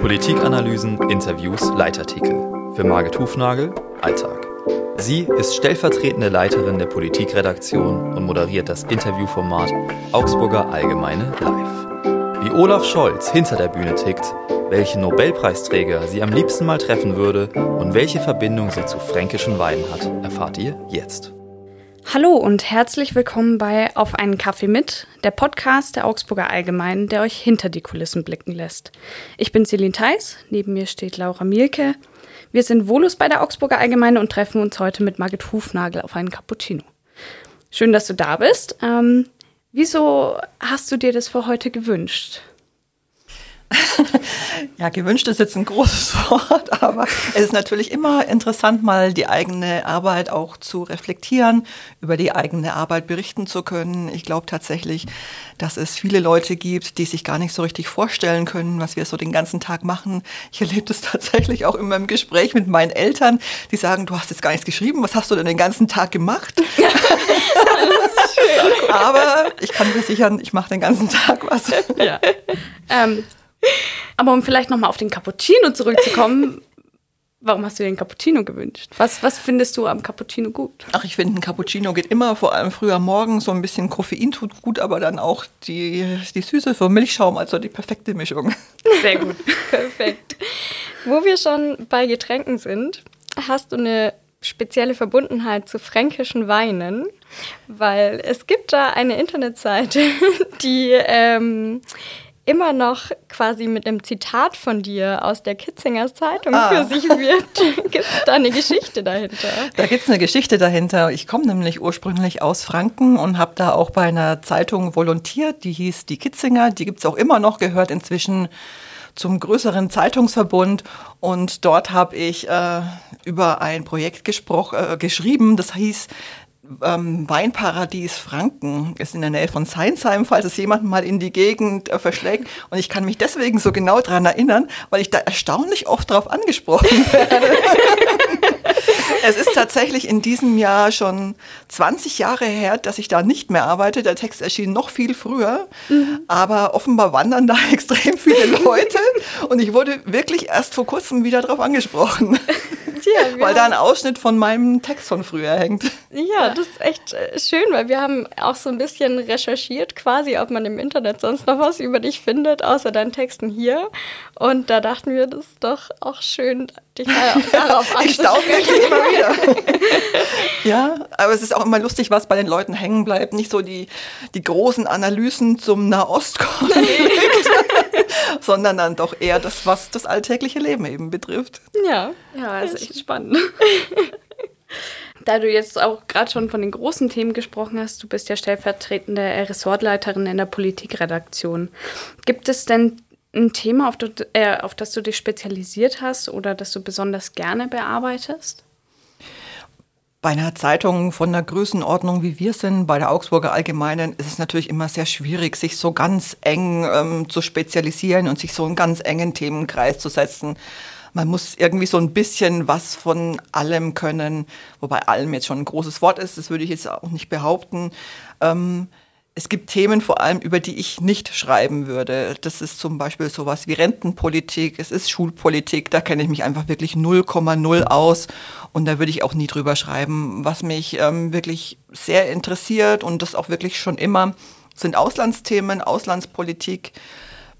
Politikanalysen, Interviews, Leitartikel. Für Margit Hufnagel, Alltag. Sie ist stellvertretende Leiterin der Politikredaktion und moderiert das Interviewformat Augsburger Allgemeine Live. Wie Olaf Scholz hinter der Bühne tickt, welchen Nobelpreisträger sie am liebsten mal treffen würde und welche Verbindung sie zu fränkischen Weinen hat, erfahrt ihr jetzt. Hallo und herzlich willkommen bei Auf einen Kaffee mit, der Podcast der Augsburger Allgemeinen, der euch hinter die Kulissen blicken lässt. Ich bin Celine Theis, neben mir steht Laura Mielke. Wir sind Volus bei der Augsburger Allgemeine und treffen uns heute mit Margit Hufnagel auf einen Cappuccino. Schön, dass du da bist. Ähm, wieso hast du dir das für heute gewünscht? ja, gewünscht ist jetzt ein großes Wort, aber es ist natürlich immer interessant, mal die eigene Arbeit auch zu reflektieren, über die eigene Arbeit berichten zu können. Ich glaube tatsächlich, dass es viele Leute gibt, die sich gar nicht so richtig vorstellen können, was wir so den ganzen Tag machen. Ich erlebe das tatsächlich auch in meinem Gespräch mit meinen Eltern, die sagen, du hast jetzt gar nichts geschrieben, was hast du denn den ganzen Tag gemacht? aber ich kann versichern, ich mache den ganzen Tag was. Ja. Ähm, aber um vielleicht nochmal auf den Cappuccino zurückzukommen, warum hast du dir den Cappuccino gewünscht? Was, was findest du am Cappuccino gut? Ach, ich finde, ein Cappuccino geht immer, vor allem früher morgen. So ein bisschen Koffein tut gut, aber dann auch die, die Süße für Milchschaum, also die perfekte Mischung. Sehr gut. Perfekt. Wo wir schon bei Getränken sind, hast du eine spezielle Verbundenheit zu fränkischen Weinen, weil es gibt da eine Internetseite, die ähm, immer noch quasi mit einem Zitat von dir aus der Kitzinger Zeitung ah. für sich wird. gibt es da eine Geschichte dahinter? Da gibt es eine Geschichte dahinter. Ich komme nämlich ursprünglich aus Franken und habe da auch bei einer Zeitung volontiert, die hieß Die Kitzinger. Die gibt es auch immer noch, gehört inzwischen zum größeren Zeitungsverbund. Und dort habe ich äh, über ein Projekt äh, geschrieben, das hieß ähm, Weinparadies Franken ist in der Nähe von Seinsheim, falls es jemand mal in die Gegend äh, verschlägt. Und ich kann mich deswegen so genau daran erinnern, weil ich da erstaunlich oft darauf angesprochen werde. es ist tatsächlich in diesem Jahr schon 20 Jahre her, dass ich da nicht mehr arbeite. Der Text erschien noch viel früher, mhm. aber offenbar wandern da extrem viele Leute und ich wurde wirklich erst vor kurzem wieder darauf angesprochen. Ja, weil da ein Ausschnitt von meinem Text von früher hängt. Ja, das ist echt äh, schön, weil wir haben auch so ein bisschen recherchiert, quasi, ob man im Internet sonst noch was über dich findet, außer deinen Texten hier. Und da dachten wir, das ist doch auch schön, dich darauf Ich staune wirklich immer wieder. ja, aber es ist auch immer lustig, was bei den Leuten hängen bleibt. Nicht so die, die großen Analysen zum Nahostkonflikt, sondern dann doch eher das, was das alltägliche Leben eben betrifft. Ja, ja, ist echt spannend. Da du jetzt auch gerade schon von den großen Themen gesprochen hast, du bist ja stellvertretende Ressortleiterin in der Politikredaktion. Gibt es denn ein Thema, auf, du, äh, auf das du dich spezialisiert hast oder das du besonders gerne bearbeitest? Bei einer Zeitung von der Größenordnung, wie wir sind, bei der Augsburger Allgemeinen, ist es natürlich immer sehr schwierig, sich so ganz eng ähm, zu spezialisieren und sich so einen ganz engen Themenkreis zu setzen. Man muss irgendwie so ein bisschen was von allem können, wobei allem jetzt schon ein großes Wort ist, das würde ich jetzt auch nicht behaupten. Ähm, es gibt Themen vor allem, über die ich nicht schreiben würde. Das ist zum Beispiel sowas wie Rentenpolitik, es ist Schulpolitik, da kenne ich mich einfach wirklich 0,0 aus und da würde ich auch nie drüber schreiben. Was mich ähm, wirklich sehr interessiert und das auch wirklich schon immer, sind Auslandsthemen, Auslandspolitik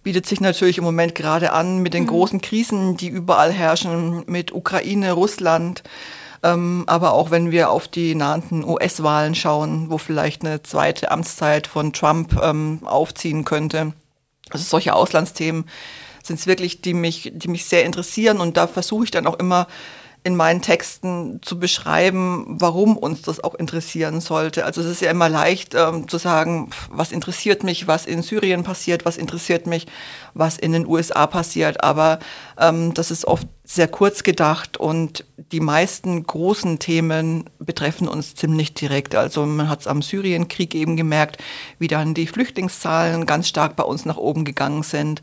bietet sich natürlich im Moment gerade an mit den mhm. großen Krisen, die überall herrschen, mit Ukraine, Russland. Ähm, aber auch wenn wir auf die nahenden US-Wahlen schauen, wo vielleicht eine zweite Amtszeit von Trump ähm, aufziehen könnte. Also solche Auslandsthemen sind es wirklich, die mich, die mich sehr interessieren. Und da versuche ich dann auch immer in meinen Texten zu beschreiben, warum uns das auch interessieren sollte. Also es ist ja immer leicht ähm, zu sagen, was interessiert mich, was in Syrien passiert, was interessiert mich, was in den USA passiert. Aber ähm, das ist oft sehr kurz gedacht und die meisten großen Themen betreffen uns ziemlich direkt. Also man hat es am Syrienkrieg eben gemerkt, wie dann die Flüchtlingszahlen ganz stark bei uns nach oben gegangen sind.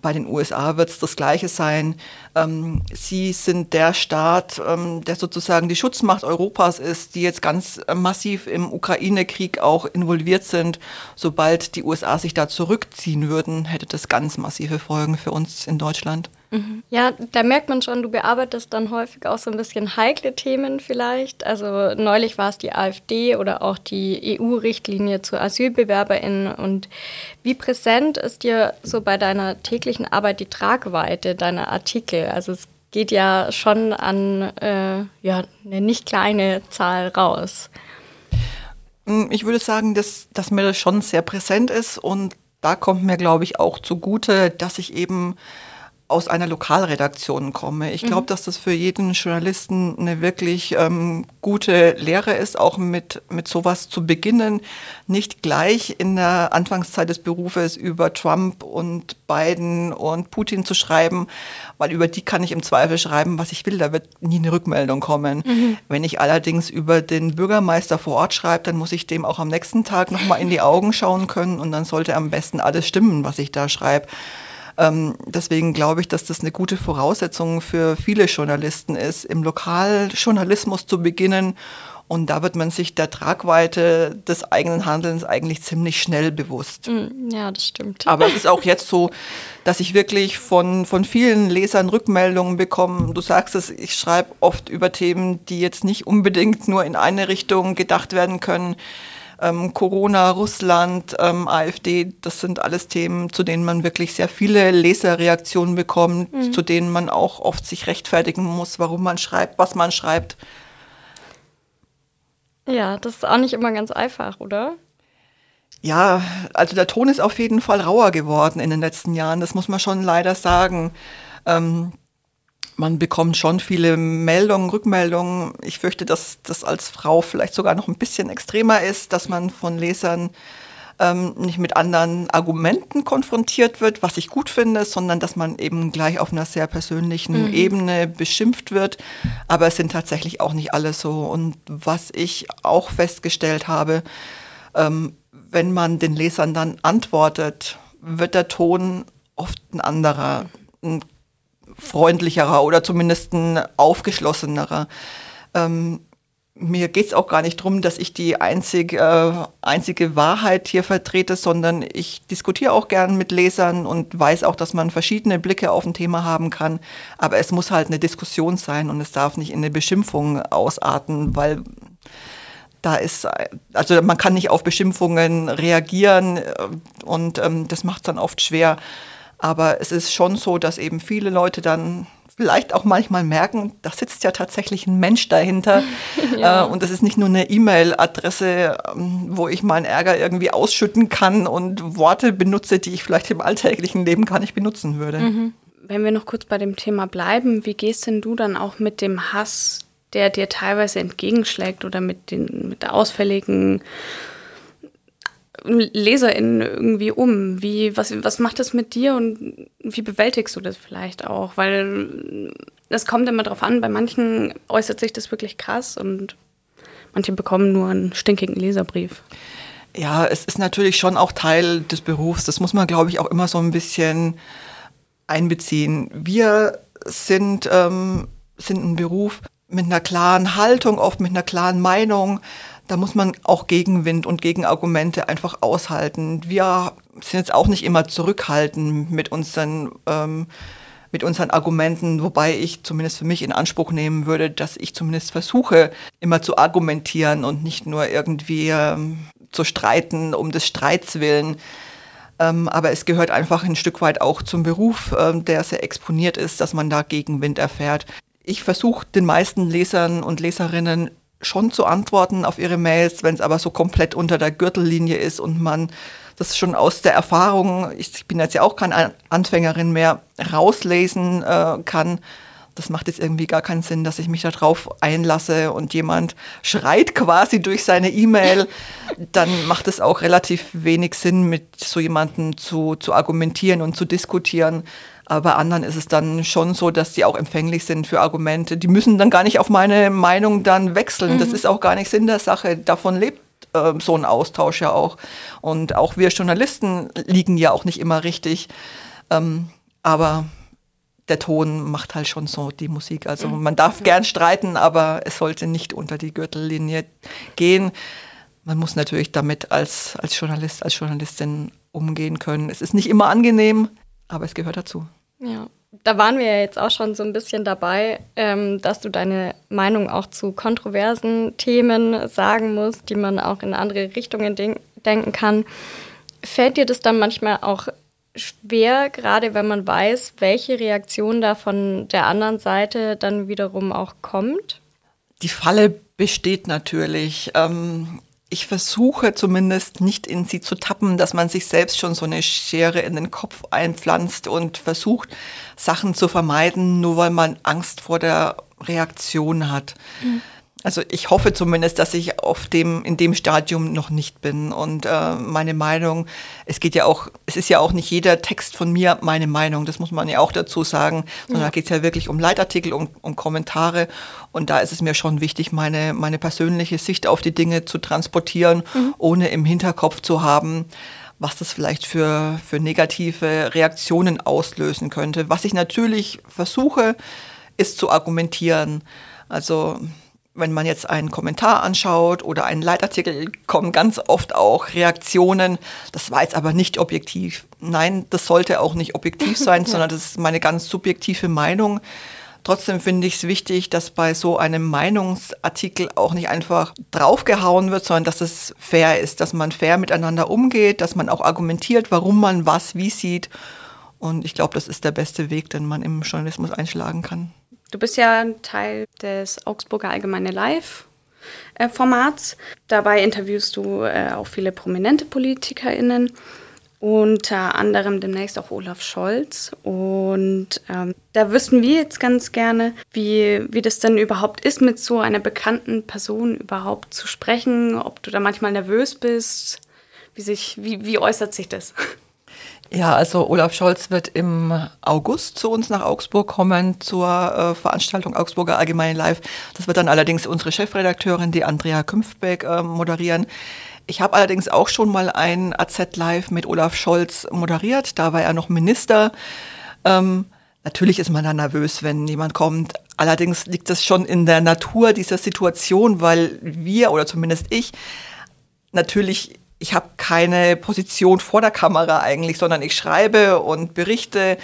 Bei den USA wird es das Gleiche sein. Ähm, sie sind der Staat, ähm, der sozusagen die Schutzmacht Europas ist, die jetzt ganz massiv im Ukraine-Krieg auch involviert sind. Sobald die USA sich da zurückziehen würden, hätte das ganz massive Folgen für uns in Deutschland. Mhm. Ja, da merkt man schon, du bearbeitest dann häufig auch so ein bisschen heikle Themen vielleicht. Also neulich war es die AfD oder auch die EU-Richtlinie zu AsylbewerberInnen. Und wie präsent ist dir so bei deiner täglichen Arbeit die Tragweite deiner Artikel? Also es geht ja schon an äh, ja, eine nicht kleine Zahl raus. Hm, ich würde sagen, dass, dass mir das schon sehr präsent ist und da kommt mir, glaube ich, auch zugute, dass ich eben aus einer Lokalredaktion komme. Ich glaube, mhm. dass das für jeden Journalisten eine wirklich ähm, gute Lehre ist, auch mit, mit sowas zu beginnen. Nicht gleich in der Anfangszeit des Berufes über Trump und Biden und Putin zu schreiben, weil über die kann ich im Zweifel schreiben, was ich will. Da wird nie eine Rückmeldung kommen. Mhm. Wenn ich allerdings über den Bürgermeister vor Ort schreibe, dann muss ich dem auch am nächsten Tag nochmal in die Augen schauen können und dann sollte am besten alles stimmen, was ich da schreibe. Ähm, deswegen glaube ich, dass das eine gute Voraussetzung für viele Journalisten ist, im Lokaljournalismus zu beginnen. Und da wird man sich der Tragweite des eigenen Handelns eigentlich ziemlich schnell bewusst. Mm, ja, das stimmt. Aber es ist auch jetzt so, dass ich wirklich von, von vielen Lesern Rückmeldungen bekomme. Du sagst es, ich schreibe oft über Themen, die jetzt nicht unbedingt nur in eine Richtung gedacht werden können ähm, Corona, Russland, ähm, AfD, das sind alles Themen, zu denen man wirklich sehr viele Leserreaktionen bekommt, mhm. zu denen man auch oft sich rechtfertigen muss, warum man schreibt, was man schreibt. Ja, das ist auch nicht immer ganz einfach, oder? Ja, also der Ton ist auf jeden Fall rauer geworden in den letzten Jahren, das muss man schon leider sagen. Ähm, man bekommt schon viele Meldungen, Rückmeldungen. Ich fürchte, dass das als Frau vielleicht sogar noch ein bisschen extremer ist, dass man von Lesern ähm, nicht mit anderen Argumenten konfrontiert wird, was ich gut finde, sondern dass man eben gleich auf einer sehr persönlichen mhm. Ebene beschimpft wird. Aber es sind tatsächlich auch nicht alle so. Und was ich auch festgestellt habe, ähm, wenn man den Lesern dann antwortet, wird der Ton oft ein anderer. Ein freundlicherer oder zumindest ein aufgeschlossenerer. Ähm, mir geht es auch gar nicht darum, dass ich die einzig, äh, einzige Wahrheit hier vertrete, sondern ich diskutiere auch gern mit Lesern und weiß auch, dass man verschiedene Blicke auf ein Thema haben kann. Aber es muss halt eine Diskussion sein und es darf nicht in eine Beschimpfung ausarten, weil da ist, also man kann nicht auf Beschimpfungen reagieren äh, und ähm, das macht es dann oft schwer. Aber es ist schon so, dass eben viele Leute dann vielleicht auch manchmal merken, da sitzt ja tatsächlich ein Mensch dahinter. ja. äh, und das ist nicht nur eine E-Mail-Adresse, ähm, wo ich meinen Ärger irgendwie ausschütten kann und Worte benutze, die ich vielleicht im alltäglichen Leben gar nicht benutzen würde. Mhm. Wenn wir noch kurz bei dem Thema bleiben, wie gehst denn du dann auch mit dem Hass, der dir teilweise entgegenschlägt oder mit den mit ausfälligen LeserInnen irgendwie um? Wie, was, was macht das mit dir und wie bewältigst du das vielleicht auch? Weil es kommt immer drauf an, bei manchen äußert sich das wirklich krass und manche bekommen nur einen stinkigen Leserbrief. Ja, es ist natürlich schon auch Teil des Berufs. Das muss man, glaube ich, auch immer so ein bisschen einbeziehen. Wir sind, ähm, sind ein Beruf mit einer klaren Haltung, oft mit einer klaren Meinung da muss man auch Gegenwind und Gegenargumente einfach aushalten. Wir sind jetzt auch nicht immer zurückhaltend mit unseren, ähm, mit unseren Argumenten, wobei ich zumindest für mich in Anspruch nehmen würde, dass ich zumindest versuche, immer zu argumentieren und nicht nur irgendwie ähm, zu streiten um des Streits willen. Ähm, aber es gehört einfach ein Stück weit auch zum Beruf, ähm, der sehr exponiert ist, dass man da Gegenwind erfährt. Ich versuche den meisten Lesern und Leserinnen schon zu antworten auf ihre Mails, wenn es aber so komplett unter der Gürtellinie ist und man das schon aus der Erfahrung, ich bin jetzt ja auch keine Anfängerin mehr, rauslesen äh, kann. Das macht jetzt irgendwie gar keinen Sinn, dass ich mich darauf einlasse und jemand schreit quasi durch seine E-Mail. Dann macht es auch relativ wenig Sinn, mit so jemandem zu, zu argumentieren und zu diskutieren. Aber bei anderen ist es dann schon so, dass die auch empfänglich sind für Argumente. Die müssen dann gar nicht auf meine Meinung dann wechseln. Mhm. Das ist auch gar nicht Sinn der Sache. Davon lebt äh, so ein Austausch ja auch. Und auch wir Journalisten liegen ja auch nicht immer richtig. Ähm, aber der Ton macht halt schon so die Musik. Also mhm. man darf gern streiten, aber es sollte nicht unter die Gürtellinie gehen. Man muss natürlich damit als, als Journalist, als Journalistin umgehen können. Es ist nicht immer angenehm, aber es gehört dazu. Ja, da waren wir ja jetzt auch schon so ein bisschen dabei, ähm, dass du deine Meinung auch zu kontroversen Themen sagen musst, die man auch in andere Richtungen denk denken kann. Fällt dir das dann manchmal auch schwer, gerade wenn man weiß, welche Reaktion da von der anderen Seite dann wiederum auch kommt? Die Falle besteht natürlich. Ähm, ich versuche zumindest nicht in sie zu tappen, dass man sich selbst schon so eine Schere in den Kopf einpflanzt und versucht, Sachen zu vermeiden, nur weil man Angst vor der Reaktion hat. Mhm. Also ich hoffe zumindest, dass ich auf dem, in dem Stadium noch nicht bin. Und äh, meine Meinung, es geht ja auch, es ist ja auch nicht jeder Text von mir meine Meinung, das muss man ja auch dazu sagen, sondern ja. da geht es ja wirklich um Leitartikel, um, um Kommentare. Und da ist es mir schon wichtig, meine, meine persönliche Sicht auf die Dinge zu transportieren, mhm. ohne im Hinterkopf zu haben, was das vielleicht für, für negative Reaktionen auslösen könnte. Was ich natürlich versuche, ist zu argumentieren. Also wenn man jetzt einen Kommentar anschaut oder einen Leitartikel, kommen ganz oft auch Reaktionen. Das war jetzt aber nicht objektiv. Nein, das sollte auch nicht objektiv sein, ja. sondern das ist meine ganz subjektive Meinung. Trotzdem finde ich es wichtig, dass bei so einem Meinungsartikel auch nicht einfach draufgehauen wird, sondern dass es fair ist, dass man fair miteinander umgeht, dass man auch argumentiert, warum man was wie sieht. Und ich glaube, das ist der beste Weg, den man im Journalismus einschlagen kann. Du bist ja Teil des Augsburger Allgemeine Live. Formats. Dabei interviewst du äh, auch viele prominente PolitikerInnen, unter anderem demnächst auch Olaf Scholz. Und ähm, da wüssten wir jetzt ganz gerne, wie, wie das denn überhaupt ist, mit so einer bekannten Person überhaupt zu sprechen, ob du da manchmal nervös bist. Wie, sich, wie, wie äußert sich das? Ja, also Olaf Scholz wird im August zu uns nach Augsburg kommen zur äh, Veranstaltung Augsburger Allgemeine Live. Das wird dann allerdings unsere Chefredakteurin, die Andrea Künfbeck, äh, moderieren. Ich habe allerdings auch schon mal ein AZ Live mit Olaf Scholz moderiert. Da war er noch Minister. Ähm, natürlich ist man da nervös, wenn jemand kommt. Allerdings liegt das schon in der Natur dieser Situation, weil wir oder zumindest ich natürlich ich habe keine Position vor der Kamera eigentlich, sondern ich schreibe und berichte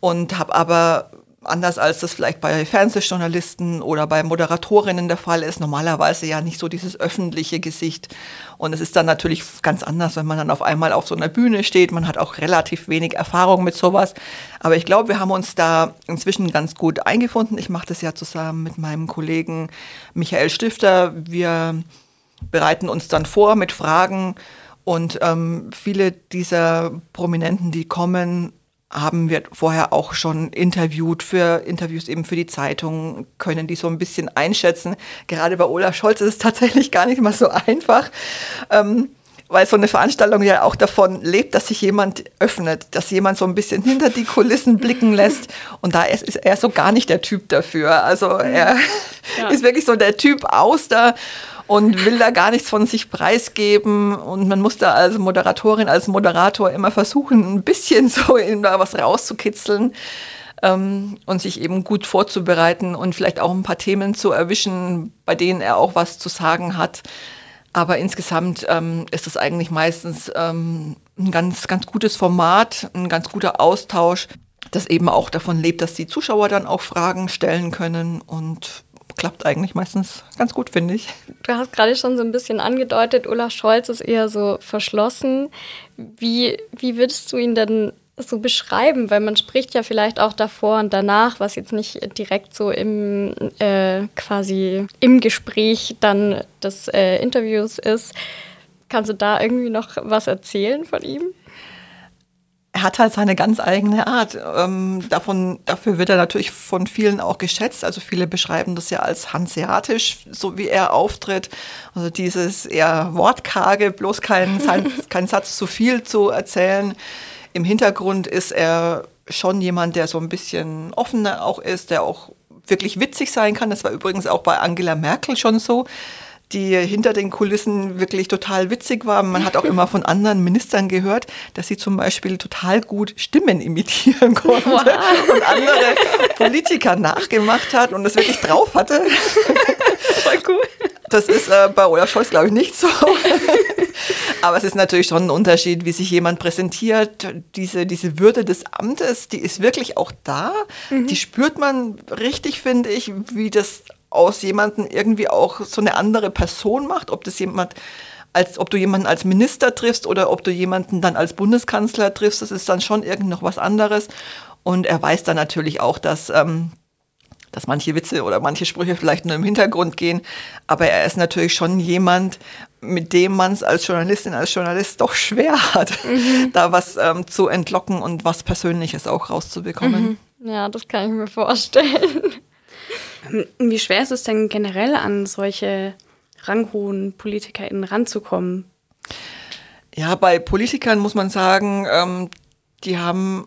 und habe aber anders als das vielleicht bei Fernsehjournalisten oder bei Moderatorinnen der Fall ist, normalerweise ja nicht so dieses öffentliche Gesicht. Und es ist dann natürlich ganz anders, wenn man dann auf einmal auf so einer Bühne steht. Man hat auch relativ wenig Erfahrung mit sowas. Aber ich glaube, wir haben uns da inzwischen ganz gut eingefunden. Ich mache das ja zusammen mit meinem Kollegen Michael Stifter. Wir bereiten uns dann vor mit Fragen und ähm, viele dieser Prominenten, die kommen, haben wir vorher auch schon interviewt für Interviews eben für die Zeitung, können die so ein bisschen einschätzen. Gerade bei Olaf Scholz ist es tatsächlich gar nicht mal so einfach. Ähm, weil so eine Veranstaltung ja auch davon lebt, dass sich jemand öffnet, dass jemand so ein bisschen hinter die Kulissen blicken lässt. Und da ist, ist er so gar nicht der Typ dafür. Also er ja. ist wirklich so der Typ aus da und will da gar nichts von sich preisgeben. Und man muss da als Moderatorin, als Moderator immer versuchen, ein bisschen so in da was rauszukitzeln ähm, und sich eben gut vorzubereiten und vielleicht auch ein paar Themen zu erwischen, bei denen er auch was zu sagen hat. Aber insgesamt ähm, ist es eigentlich meistens ähm, ein ganz, ganz gutes Format, ein ganz guter Austausch, das eben auch davon lebt, dass die Zuschauer dann auch Fragen stellen können und klappt eigentlich meistens ganz gut, finde ich. Du hast gerade schon so ein bisschen angedeutet, Olaf Scholz ist eher so verschlossen. Wie, wie würdest du ihn denn so beschreiben? Weil man spricht ja vielleicht auch davor und danach, was jetzt nicht direkt so im äh, quasi im Gespräch dann des äh, Interviews ist. Kannst du da irgendwie noch was erzählen von ihm? Er hat halt seine ganz eigene Art. Ähm, davon, dafür wird er natürlich von vielen auch geschätzt. Also viele beschreiben das ja als hanseatisch, so wie er auftritt. Also dieses eher wortkarge, bloß keinen kein Satz zu viel zu erzählen. Im Hintergrund ist er schon jemand, der so ein bisschen offener auch ist, der auch wirklich witzig sein kann. Das war übrigens auch bei Angela Merkel schon so die hinter den Kulissen wirklich total witzig war. Man hat auch immer von anderen Ministern gehört, dass sie zum Beispiel total gut Stimmen imitieren konnte wow. und andere Politiker nachgemacht hat und das wirklich drauf hatte. Voll cool. Das ist äh, bei Olaf Scholz, glaube ich, nicht so. Aber es ist natürlich schon ein Unterschied, wie sich jemand präsentiert. Diese, diese Würde des Amtes, die ist wirklich auch da. Mhm. Die spürt man richtig, finde ich, wie das aus jemandem irgendwie auch so eine andere Person macht, ob das jemand als ob du jemanden als Minister triffst oder ob du jemanden dann als Bundeskanzler triffst, das ist dann schon irgend noch was anderes. Und er weiß dann natürlich auch, dass, ähm, dass manche Witze oder manche Sprüche vielleicht nur im Hintergrund gehen. Aber er ist natürlich schon jemand, mit dem man es als Journalistin, als Journalist doch schwer hat, mhm. da was ähm, zu entlocken und was Persönliches auch rauszubekommen. Mhm. Ja, das kann ich mir vorstellen. Wie schwer ist es denn generell an solche ranghohen PolitikerInnen ranzukommen? Ja, bei Politikern muss man sagen, ähm, die haben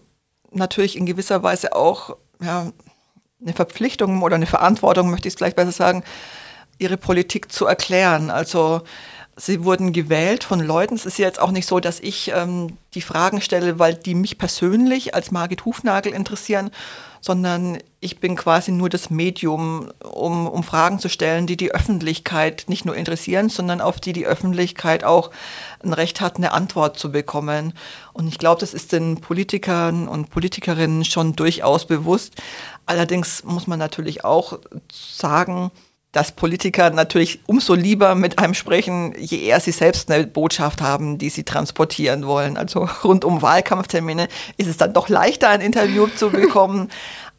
natürlich in gewisser Weise auch ja, eine Verpflichtung oder eine Verantwortung, möchte ich es gleich besser sagen, ihre Politik zu erklären. Also sie wurden gewählt von Leuten. Es ist jetzt auch nicht so, dass ich ähm, die Fragen stelle, weil die mich persönlich als Margit Hufnagel interessieren, sondern ich bin quasi nur das Medium, um, um Fragen zu stellen, die die Öffentlichkeit nicht nur interessieren, sondern auf die die Öffentlichkeit auch ein Recht hat, eine Antwort zu bekommen. Und ich glaube, das ist den Politikern und Politikerinnen schon durchaus bewusst. Allerdings muss man natürlich auch sagen, dass Politiker natürlich umso lieber mit einem sprechen, je eher sie selbst eine Botschaft haben, die sie transportieren wollen. Also rund um Wahlkampftermine ist es dann doch leichter, ein Interview zu bekommen,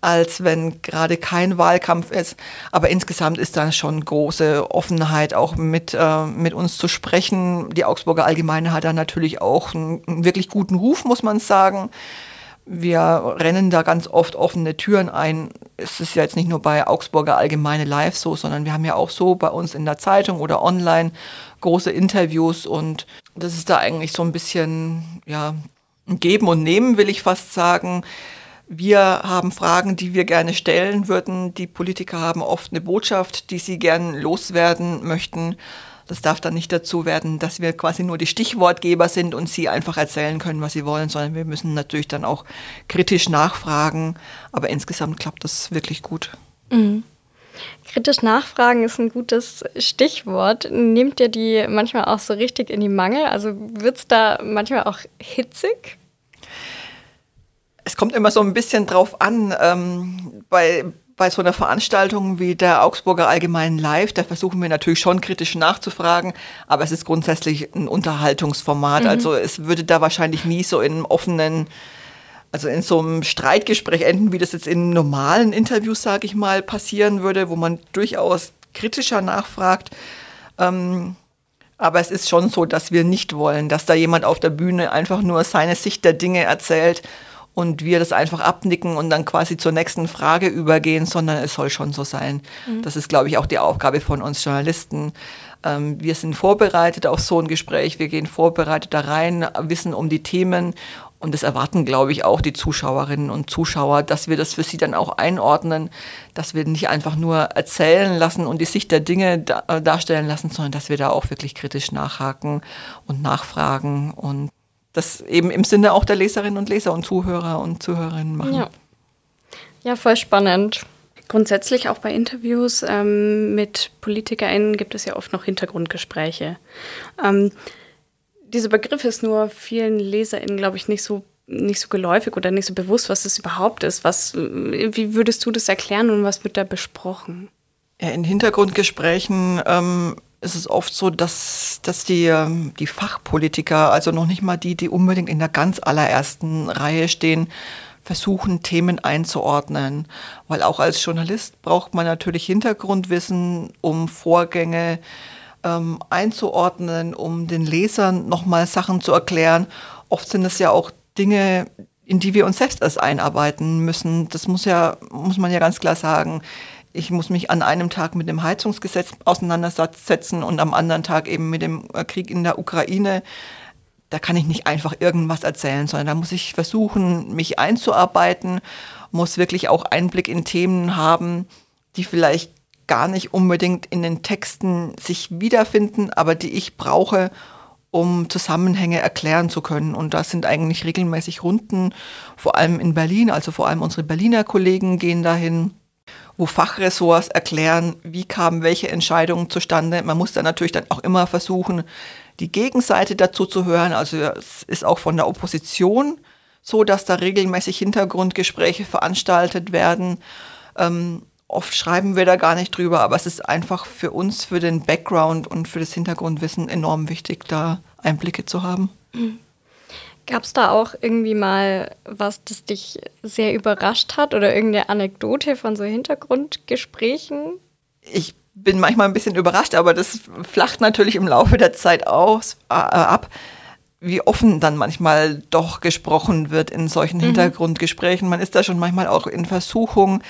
als wenn gerade kein Wahlkampf ist. Aber insgesamt ist da schon große Offenheit, auch mit, äh, mit uns zu sprechen. Die Augsburger Allgemeine hat da natürlich auch einen, einen wirklich guten Ruf, muss man sagen. Wir rennen da ganz oft offene Türen ein. Es ist ja jetzt nicht nur bei Augsburger Allgemeine Live so, sondern wir haben ja auch so bei uns in der Zeitung oder online große Interviews und das ist da eigentlich so ein bisschen, ja, ein Geben und Nehmen, will ich fast sagen. Wir haben Fragen, die wir gerne stellen würden. Die Politiker haben oft eine Botschaft, die sie gern loswerden möchten. Das darf dann nicht dazu werden, dass wir quasi nur die Stichwortgeber sind und sie einfach erzählen können, was sie wollen, sondern wir müssen natürlich dann auch kritisch nachfragen. Aber insgesamt klappt das wirklich gut. Mhm. Kritisch nachfragen ist ein gutes Stichwort. Nehmt ihr die manchmal auch so richtig in die Mangel? Also wird es da manchmal auch hitzig? Es kommt immer so ein bisschen drauf an. Ähm, bei, bei so einer Veranstaltung wie der Augsburger Allgemeinen Live, da versuchen wir natürlich schon kritisch nachzufragen, aber es ist grundsätzlich ein Unterhaltungsformat. Mhm. Also es würde da wahrscheinlich nie so in einem offenen, also in so einem Streitgespräch enden, wie das jetzt in normalen Interviews, sage ich mal, passieren würde, wo man durchaus kritischer nachfragt. Ähm, aber es ist schon so, dass wir nicht wollen, dass da jemand auf der Bühne einfach nur seine Sicht der Dinge erzählt und wir das einfach abnicken und dann quasi zur nächsten Frage übergehen, sondern es soll schon so sein. Mhm. Das ist, glaube ich, auch die Aufgabe von uns Journalisten. Ähm, wir sind vorbereitet auf so ein Gespräch, wir gehen vorbereitet da rein, wissen um die Themen und das erwarten, glaube ich, auch die Zuschauerinnen und Zuschauer, dass wir das für sie dann auch einordnen, dass wir nicht einfach nur erzählen lassen und die Sicht der Dinge da, äh, darstellen lassen, sondern dass wir da auch wirklich kritisch nachhaken und nachfragen und das eben im Sinne auch der Leserinnen und Leser und Zuhörer und Zuhörerinnen machen. Ja, ja voll spannend. Grundsätzlich auch bei Interviews ähm, mit PolitikerInnen gibt es ja oft noch Hintergrundgespräche. Ähm, dieser Begriff ist nur vielen LeserInnen, glaube ich, nicht so, nicht so geläufig oder nicht so bewusst, was es überhaupt ist. Was, wie würdest du das erklären und was wird da besprochen? Ja, in Hintergrundgesprächen ähm, ist es oft so, dass, dass die, ähm, die Fachpolitiker, also noch nicht mal die, die unbedingt in der ganz allerersten Reihe stehen, versuchen, Themen einzuordnen. Weil auch als Journalist braucht man natürlich Hintergrundwissen, um Vorgänge ähm, einzuordnen, um den Lesern nochmal Sachen zu erklären. Oft sind es ja auch Dinge, in die wir uns selbst erst einarbeiten müssen. Das muss ja, muss man ja ganz klar sagen ich muss mich an einem Tag mit dem Heizungsgesetz auseinandersetzen und am anderen Tag eben mit dem äh, Krieg in der Ukraine. da kann ich nicht einfach irgendwas erzählen, sondern da muss ich versuchen, mich einzuarbeiten, muss wirklich auch Einblick in Themen haben, die vielleicht gar nicht unbedingt in den Texten sich wiederfinden, aber die ich brauche, um Zusammenhänge erklären zu können. Und das sind eigentlich regelmäßig Runden, vor allem in Berlin, also vor allem unsere Berliner Kollegen gehen dahin, wo Fachressorts erklären, wie kamen welche Entscheidungen zustande. Man muss dann natürlich dann auch immer versuchen, die Gegenseite dazu zu hören. Also es ist auch von der Opposition so, dass da regelmäßig Hintergrundgespräche veranstaltet werden. Ähm, oft schreiben wir da gar nicht drüber, aber es ist einfach für uns, für den Background und für das Hintergrundwissen enorm wichtig, da Einblicke zu haben. Gab es da auch irgendwie mal was, das dich sehr überrascht hat oder irgendeine Anekdote von so Hintergrundgesprächen? Ich bin manchmal ein bisschen überrascht, aber das flacht natürlich im Laufe der Zeit aus, äh, ab, wie offen dann manchmal doch gesprochen wird in solchen mhm. Hintergrundgesprächen. Man ist da schon manchmal auch in Versuchung,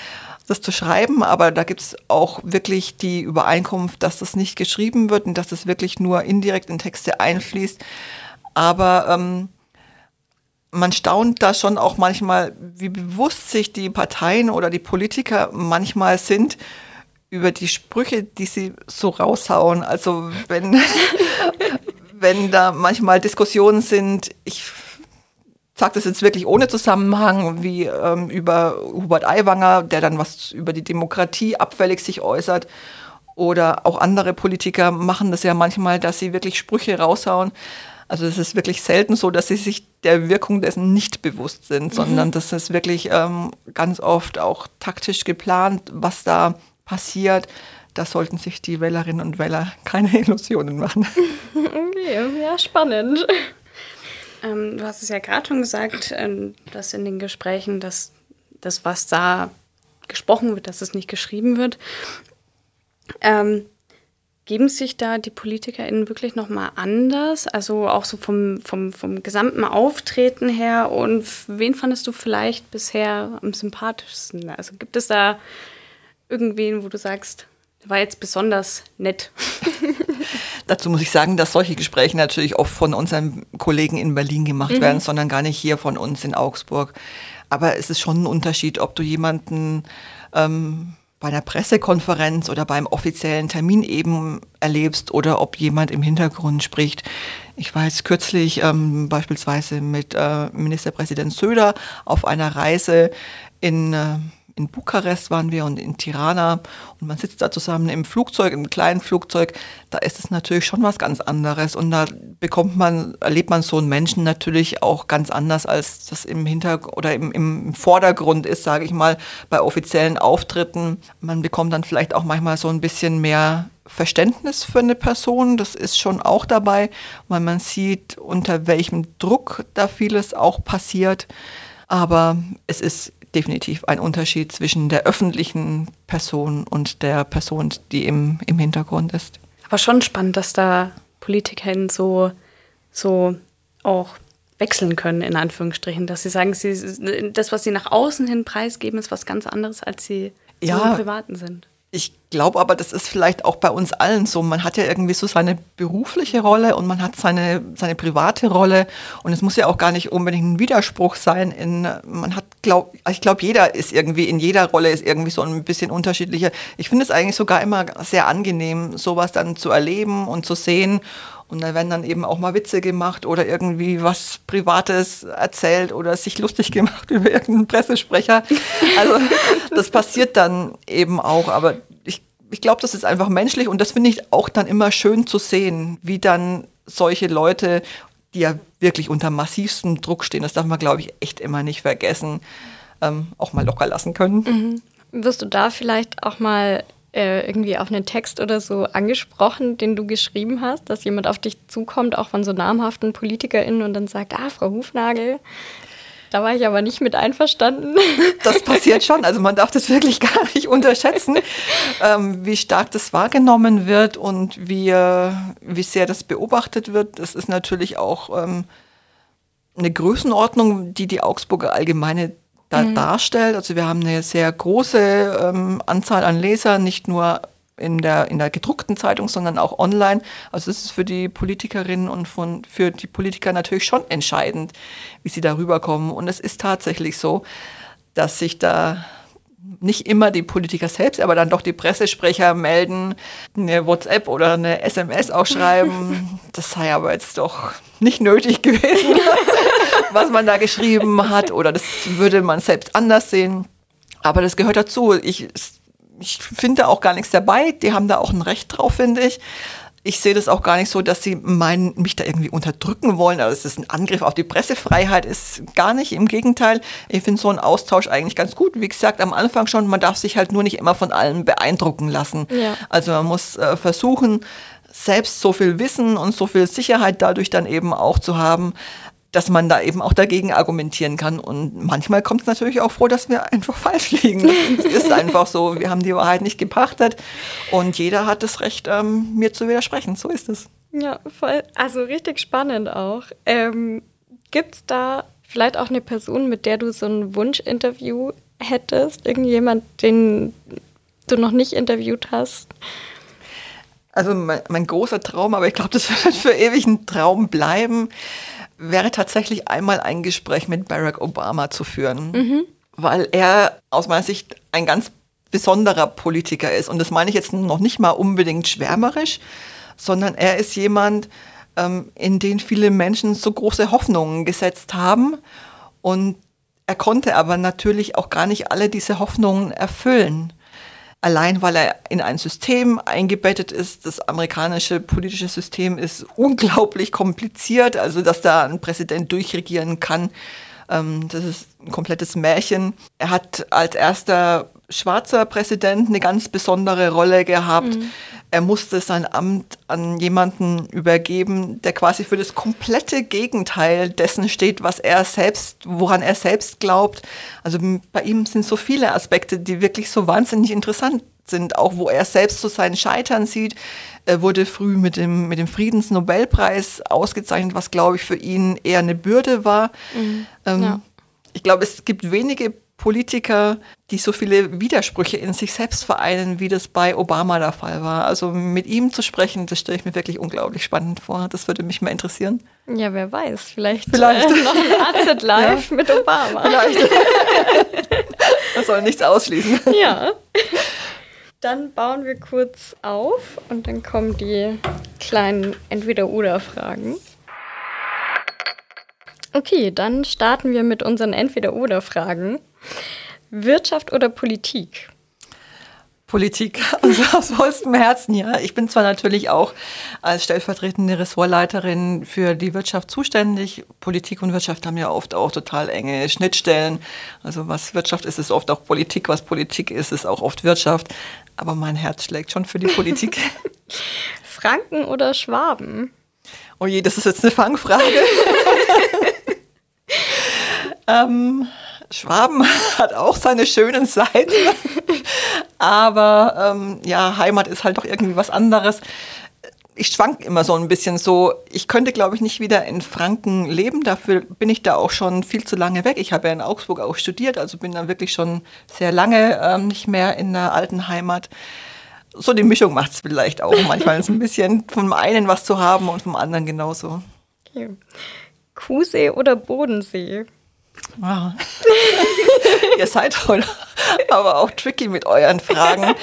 das zu schreiben, aber da gibt es auch wirklich die Übereinkunft, dass das nicht geschrieben wird und dass das wirklich nur indirekt in Texte einfließt. Aber ähm, man staunt da schon auch manchmal, wie bewusst sich die Parteien oder die Politiker manchmal sind über die Sprüche, die sie so raushauen. Also wenn, wenn da manchmal Diskussionen sind, ich sage das jetzt wirklich ohne Zusammenhang, wie ähm, über Hubert Aiwanger, der dann was über die Demokratie abfällig sich äußert. Oder auch andere Politiker machen das ja manchmal, dass sie wirklich Sprüche raushauen. Also es ist wirklich selten so, dass sie sich der Wirkung dessen nicht bewusst sind, mhm. sondern das ist wirklich ähm, ganz oft auch taktisch geplant, was da passiert. Da sollten sich die Wählerinnen und Wähler keine Illusionen machen. Okay, ja, spannend. Ähm, du hast es ja gerade schon gesagt, ähm, dass in den Gesprächen, dass das, was da gesprochen wird, dass es nicht geschrieben wird. Ähm, geben sich da die PolitikerInnen wirklich nochmal anders? Also auch so vom, vom, vom gesamten Auftreten her. Und wen fandest du vielleicht bisher am sympathischsten? Also gibt es da irgendwen, wo du sagst, war jetzt besonders nett. Dazu muss ich sagen, dass solche Gespräche natürlich oft von unseren Kollegen in Berlin gemacht mhm. werden, sondern gar nicht hier von uns in Augsburg. Aber es ist schon ein Unterschied, ob du jemanden ähm, bei einer Pressekonferenz oder beim offiziellen Termin eben erlebst oder ob jemand im Hintergrund spricht. Ich war jetzt kürzlich ähm, beispielsweise mit äh, Ministerpräsident Söder auf einer Reise in äh, in Bukarest waren wir und in Tirana und man sitzt da zusammen im Flugzeug, im kleinen Flugzeug, da ist es natürlich schon was ganz anderes und da bekommt man, erlebt man so einen Menschen natürlich auch ganz anders, als das im Hintergrund oder im, im Vordergrund ist, sage ich mal, bei offiziellen Auftritten. Man bekommt dann vielleicht auch manchmal so ein bisschen mehr Verständnis für eine Person, das ist schon auch dabei, weil man sieht, unter welchem Druck da vieles auch passiert. Aber es ist definitiv ein Unterschied zwischen der öffentlichen Person und der Person, die im, im Hintergrund ist. Aber schon spannend, dass da PolitikerInnen so, so auch wechseln können, in Anführungsstrichen, dass sie sagen, sie, das, was sie nach außen hin preisgeben, ist was ganz anderes, als sie ja, so im Privaten sind. Ich glaube aber, das ist vielleicht auch bei uns allen so. Man hat ja irgendwie so seine berufliche Rolle und man hat seine, seine private Rolle. Und es muss ja auch gar nicht unbedingt ein Widerspruch sein. In, man hat, glaub, ich glaube, jeder ist irgendwie, in jeder Rolle ist irgendwie so ein bisschen unterschiedlicher. Ich finde es eigentlich sogar immer sehr angenehm, sowas dann zu erleben und zu sehen und da werden dann eben auch mal Witze gemacht oder irgendwie was Privates erzählt oder sich lustig gemacht über irgendeinen Pressesprecher. Also das passiert dann eben auch. Aber ich, ich glaube, das ist einfach menschlich und das finde ich auch dann immer schön zu sehen, wie dann solche Leute, die ja wirklich unter massivstem Druck stehen, das darf man, glaube ich, echt immer nicht vergessen, ähm, auch mal locker lassen können. Mhm. Wirst du da vielleicht auch mal äh, irgendwie auf einen Text oder so angesprochen, den du geschrieben hast, dass jemand auf dich zukommt, auch von so namhaften PolitikerInnen und dann sagt, ah, Frau Hufnagel, da war ich aber nicht mit einverstanden. Das passiert schon. Also man darf das wirklich gar nicht unterschätzen, ähm, wie stark das wahrgenommen wird und wie, äh, wie sehr das beobachtet wird. Das ist natürlich auch ähm, eine Größenordnung, die die Augsburger Allgemeine da mhm. darstellt. Also wir haben eine sehr große ähm, Anzahl an Lesern, nicht nur in der, in der gedruckten Zeitung, sondern auch online. Also es ist für die Politikerinnen und von, für die Politiker natürlich schon entscheidend, wie sie darüber kommen. Und es ist tatsächlich so, dass sich da nicht immer die Politiker selbst, aber dann doch die Pressesprecher melden, eine WhatsApp oder eine SMS auch schreiben. Das sei aber jetzt doch nicht nötig gewesen, was man da geschrieben hat, oder das würde man selbst anders sehen. Aber das gehört dazu. Ich, ich finde auch gar nichts dabei. Die haben da auch ein Recht drauf, finde ich ich sehe das auch gar nicht so, dass sie meinen, mich da irgendwie unterdrücken wollen. Also es ist ein Angriff auf die Pressefreiheit, ist gar nicht. Im Gegenteil, ich finde so einen Austausch eigentlich ganz gut. Wie gesagt, am Anfang schon, man darf sich halt nur nicht immer von allem beeindrucken lassen. Ja. Also man muss äh, versuchen, selbst so viel Wissen und so viel Sicherheit dadurch dann eben auch zu haben, dass man da eben auch dagegen argumentieren kann. Und manchmal kommt es natürlich auch vor, dass wir einfach falsch liegen. Es ist einfach so, wir haben die Wahrheit nicht gepachtet und jeder hat das Recht, ähm, mir zu widersprechen. So ist es. Ja, voll. Also richtig spannend auch. Ähm, Gibt es da vielleicht auch eine Person, mit der du so ein Wunschinterview hättest? Irgendjemand, den du noch nicht interviewt hast? Also mein, mein großer Traum, aber ich glaube, das wird für ewig ein Traum bleiben wäre tatsächlich einmal ein Gespräch mit Barack Obama zu führen, mhm. weil er aus meiner Sicht ein ganz besonderer Politiker ist. Und das meine ich jetzt noch nicht mal unbedingt schwärmerisch, sondern er ist jemand, ähm, in den viele Menschen so große Hoffnungen gesetzt haben. Und er konnte aber natürlich auch gar nicht alle diese Hoffnungen erfüllen allein weil er in ein System eingebettet ist. Das amerikanische politische System ist unglaublich kompliziert, also dass da ein Präsident durchregieren kann. Ähm, das ist ein komplettes Märchen. Er hat als erster schwarzer Präsident eine ganz besondere Rolle gehabt. Mhm. Er musste sein Amt an jemanden übergeben, der quasi für das komplette Gegenteil dessen steht, was er selbst, woran er selbst glaubt. Also bei ihm sind so viele Aspekte, die wirklich so wahnsinnig interessant sind, auch wo er selbst so sein Scheitern sieht. Er wurde früh mit dem, mit dem Friedensnobelpreis ausgezeichnet, was, glaube ich, für ihn eher eine Bürde war. Mhm. Ähm, ja. Ich glaube, es gibt wenige Politiker, die so viele Widersprüche in sich selbst vereinen, wie das bei Obama der Fall war. Also mit ihm zu sprechen, das stelle ich mir wirklich unglaublich spannend vor. Das würde mich mal interessieren. Ja, wer weiß, vielleicht, vielleicht. Äh, noch ein AZ Live ja. mit Obama. Vielleicht. Das soll nichts ausschließen. Ja. Dann bauen wir kurz auf und dann kommen die kleinen Entweder-Oder-Fragen. Okay, dann starten wir mit unseren Entweder-Oder-Fragen. Wirtschaft oder Politik? Politik, also aus vollstem Herzen, ja. Ich bin zwar natürlich auch als stellvertretende Ressortleiterin für die Wirtschaft zuständig. Politik und Wirtschaft haben ja oft auch total enge Schnittstellen. Also was Wirtschaft ist, ist oft auch Politik, was Politik ist, ist auch oft Wirtschaft. Aber mein Herz schlägt schon für die Politik. Franken oder Schwaben? Oh je, das ist jetzt eine Fangfrage. ähm, Schwaben hat auch seine schönen Seiten, aber ähm, ja, Heimat ist halt doch irgendwie was anderes. Ich schwank immer so ein bisschen so. Ich könnte, glaube ich, nicht wieder in Franken leben. Dafür bin ich da auch schon viel zu lange weg. Ich habe ja in Augsburg auch studiert, also bin dann wirklich schon sehr lange ähm, nicht mehr in der alten Heimat. So die Mischung macht es vielleicht auch manchmal so ein bisschen vom einen was zu haben und vom anderen genauso. Okay. Kuhsee oder Bodensee? Wow. Ihr seid heute aber auch tricky mit euren Fragen.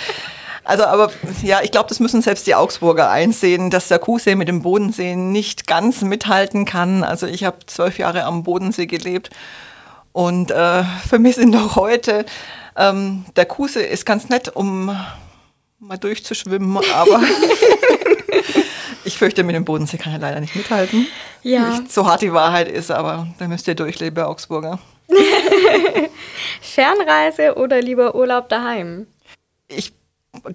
Also, aber ja, ich glaube, das müssen selbst die Augsburger einsehen, dass der Kuhsee mit dem Bodensee nicht ganz mithalten kann. Also, ich habe zwölf Jahre am Bodensee gelebt und äh, vermisse ihn noch heute. Ähm, der Kuhsee ist ganz nett, um mal durchzuschwimmen, aber ich fürchte, mit dem Bodensee kann er leider nicht mithalten. Ja. Nicht so hart die Wahrheit ist, aber da müsst ihr durch, liebe Augsburger. Fernreise oder lieber Urlaub daheim? Ich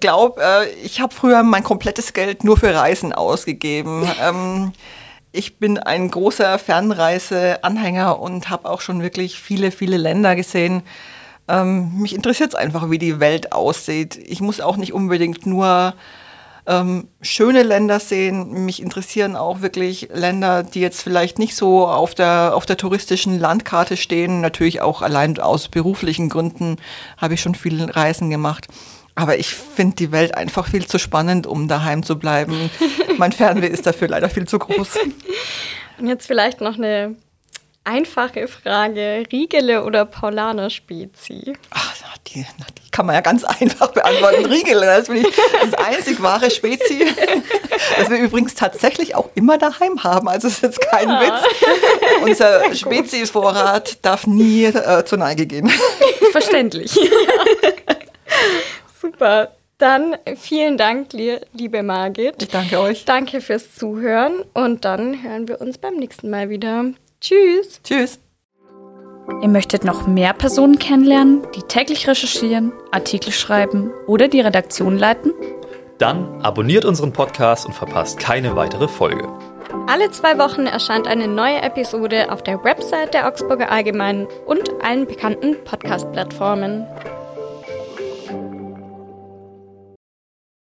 glaube, äh, ich habe früher mein komplettes Geld nur für Reisen ausgegeben. ähm, ich bin ein großer Fernreise-Anhänger und habe auch schon wirklich viele, viele Länder gesehen. Ähm, mich interessiert es einfach, wie die Welt aussieht. Ich muss auch nicht unbedingt nur ähm, schöne Länder sehen. Mich interessieren auch wirklich Länder, die jetzt vielleicht nicht so auf der, auf der touristischen Landkarte stehen. Natürlich auch allein aus beruflichen Gründen habe ich schon viele Reisen gemacht. Aber ich finde die Welt einfach viel zu spannend, um daheim zu bleiben. mein Fernweh ist dafür leider viel zu groß. Und jetzt vielleicht noch eine einfache Frage. Riegele oder Paulaner Spezi? Ach, die, die, kann man ja ganz einfach beantworten. Riegele, das bin ich das einzig wahre Spezi, das wir übrigens tatsächlich auch immer daheim haben. Also ist jetzt kein ja. Witz. Unser Spezi-Vorrat darf nie äh, zur Neige gehen. Verständlich. Super. Dann vielen Dank, liebe Margit. Ich danke euch. Danke fürs Zuhören und dann hören wir uns beim nächsten Mal wieder. Tschüss. Tschüss. Ihr möchtet noch mehr Personen kennenlernen, die täglich recherchieren, Artikel schreiben oder die Redaktion leiten? Dann abonniert unseren Podcast und verpasst keine weitere Folge. Alle zwei Wochen erscheint eine neue Episode auf der Website der Augsburger Allgemeinen und allen bekannten Podcast-Plattformen.